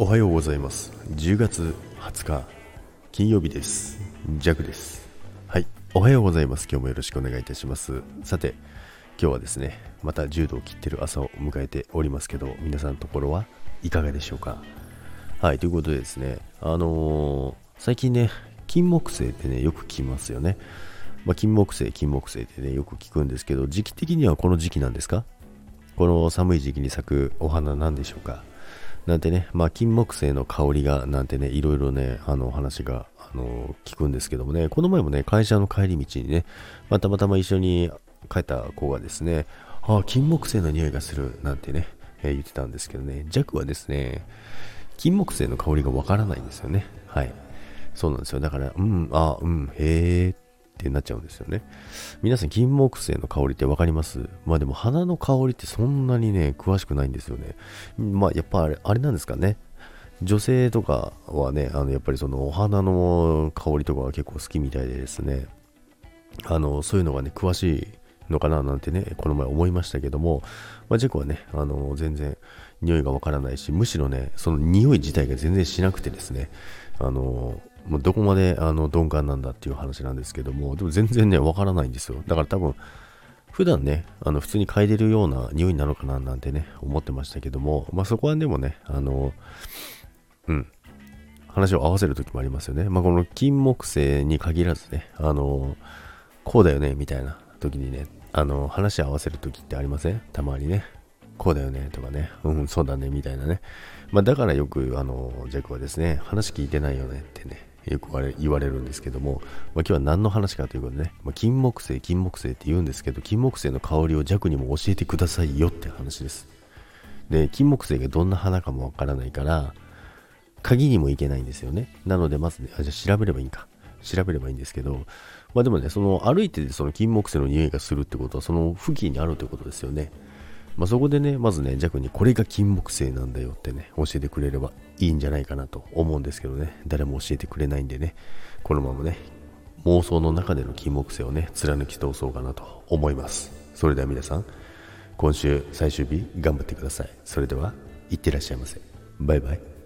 おはようございます。10月20日金曜日です。ジャクです。はい。おはようございます。今日もよろしくお願いいたします。さて今日はですねまた10度を切ってる朝を迎えておりますけど皆さんのところはいかがでしょうか？はい。ということでですねあのー、最近ね金木犀ってねよく聞きますよね。まあ、金木犀金木犀ってねよく聞くんですけど時期的にはこの時期なんですか？この寒い時期に咲くお花なんでしょうか？なんてね、まあ、金木犀の香りが、なんてね、いろいろね、あの、話が、あの、聞くんですけどもね、この前もね、会社の帰り道にね、まあ、たまたま一緒に帰った子がですね、ああ、金木犀の匂いがする、なんてね、えー、言ってたんですけどね、弱はですね、金木犀の香りがわからないんですよね。はい。そうなんですよ。だから、うん、あ、うん、へーってってなっちゃうんですよね。皆さん、金木犀の香りって分かります？まあでも花の香りってそんなにね、詳しくないんですよね。まあやっぱあれ、あれなんですかね。女性とかはね、あのやっぱりそのお花の香りとかは結構好きみたいでですね、あの、そういうのがね、詳しいのかななんてね、この前思いましたけども、まあ、ジェコはね、あの、全然匂いがわからないし、むしろね、その匂い自体が全然しなくてですね、あの、もうどこまであの鈍感なんだっていう話なんですけども、でも全然ね、わからないんですよ。だから多分、普段ね、あの普通に嗅いでるような匂いなのかななんてね、思ってましたけども、まあそこはでもね、あの、うん、話を合わせる時もありますよね。まあこの金木犀に限らずね、あの、こうだよね、みたいな時にね、あの、話合わせる時ってありません？たまにね。こうだよねとかね、うん、そうだねみたいなね。まあ、だからよく、あの、ジャックはですね、話聞いてないよねってね、よく言われるんですけども、まあ、今日は何の話かということでね、まあ、金木犀、金木犀って言うんですけど、金木犀の香りを弱にも教えてくださいよって話です。で、金木犀がどんな花かもわからないから、鍵にもいけないんですよね。なので、まずね、あじゃあ調べればいいんか。調べればいいんですけど、まあでもね、その歩いててその金木犀の匂いがするってことは、その付近にあるってことですよね。まあ、そこでね、まずね、弱にこれが金木犀なんだよってね、教えてくれればいいんじゃないかなと思うんですけどね、誰も教えてくれないんでね、このままね、妄想の中での金木犀をね、貫き通そうかなと思います。それでは皆さん、今週最終日頑張ってください。それでは、いってらっしゃいませ。バイバイ。